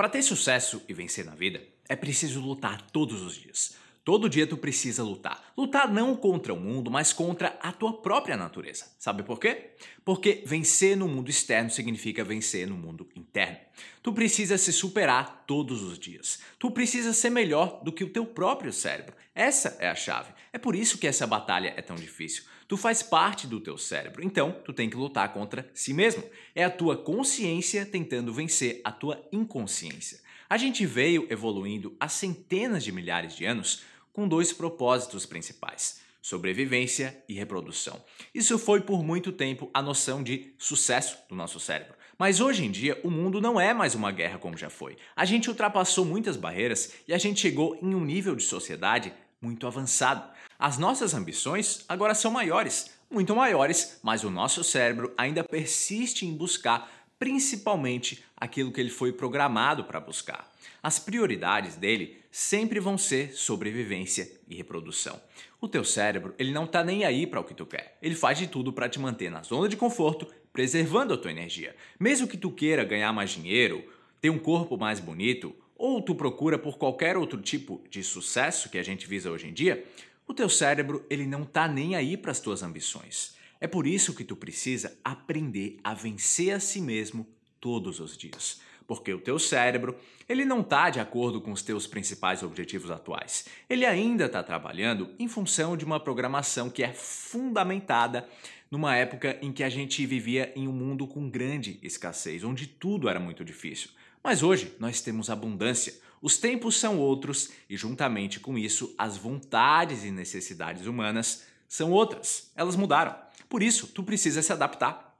Para ter sucesso e vencer na vida, é preciso lutar todos os dias. Todo dia tu precisa lutar. Lutar não contra o mundo, mas contra a tua própria natureza. Sabe por quê? Porque vencer no mundo externo significa vencer no mundo interno. Tu precisa se superar todos os dias. Tu precisa ser melhor do que o teu próprio cérebro. Essa é a chave. É por isso que essa batalha é tão difícil. Tu faz parte do teu cérebro, então tu tem que lutar contra si mesmo. É a tua consciência tentando vencer a tua inconsciência. A gente veio evoluindo há centenas de milhares de anos com dois propósitos principais: sobrevivência e reprodução. Isso foi por muito tempo a noção de sucesso do nosso cérebro. Mas hoje em dia, o mundo não é mais uma guerra como já foi. A gente ultrapassou muitas barreiras e a gente chegou em um nível de sociedade muito avançado. As nossas ambições agora são maiores, muito maiores, mas o nosso cérebro ainda persiste em buscar principalmente aquilo que ele foi programado para buscar. As prioridades dele sempre vão ser sobrevivência e reprodução. O teu cérebro, ele não está nem aí para o que tu quer. Ele faz de tudo para te manter na zona de conforto, preservando a tua energia. Mesmo que tu queira ganhar mais dinheiro, ter um corpo mais bonito, ou tu procura por qualquer outro tipo de sucesso que a gente visa hoje em dia, o teu cérebro, ele não está nem aí para as tuas ambições. É por isso que tu precisa aprender a vencer a si mesmo todos os dias. Porque o teu cérebro, ele não está de acordo com os teus principais objetivos atuais. Ele ainda está trabalhando em função de uma programação que é fundamentada numa época em que a gente vivia em um mundo com grande escassez, onde tudo era muito difícil. Mas hoje nós temos abundância. Os tempos são outros e, juntamente com isso, as vontades e necessidades humanas são outras. Elas mudaram. Por isso, tu precisa se adaptar.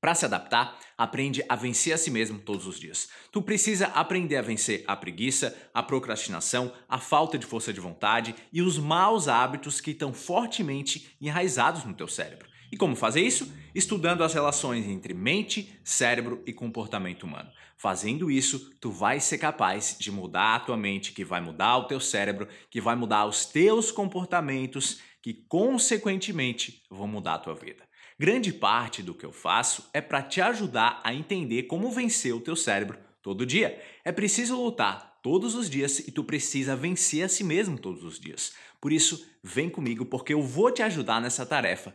Para se adaptar, aprende a vencer a si mesmo todos os dias. Tu precisa aprender a vencer a preguiça, a procrastinação, a falta de força de vontade e os maus hábitos que estão fortemente enraizados no teu cérebro. E como fazer isso? Estudando as relações entre mente, cérebro e comportamento humano. Fazendo isso, tu vai ser capaz de mudar a tua mente, que vai mudar o teu cérebro, que vai mudar os teus comportamentos que, consequentemente, vão mudar a tua vida. Grande parte do que eu faço é para te ajudar a entender como vencer o teu cérebro todo dia. É preciso lutar todos os dias e tu precisa vencer a si mesmo todos os dias. Por isso, vem comigo porque eu vou te ajudar nessa tarefa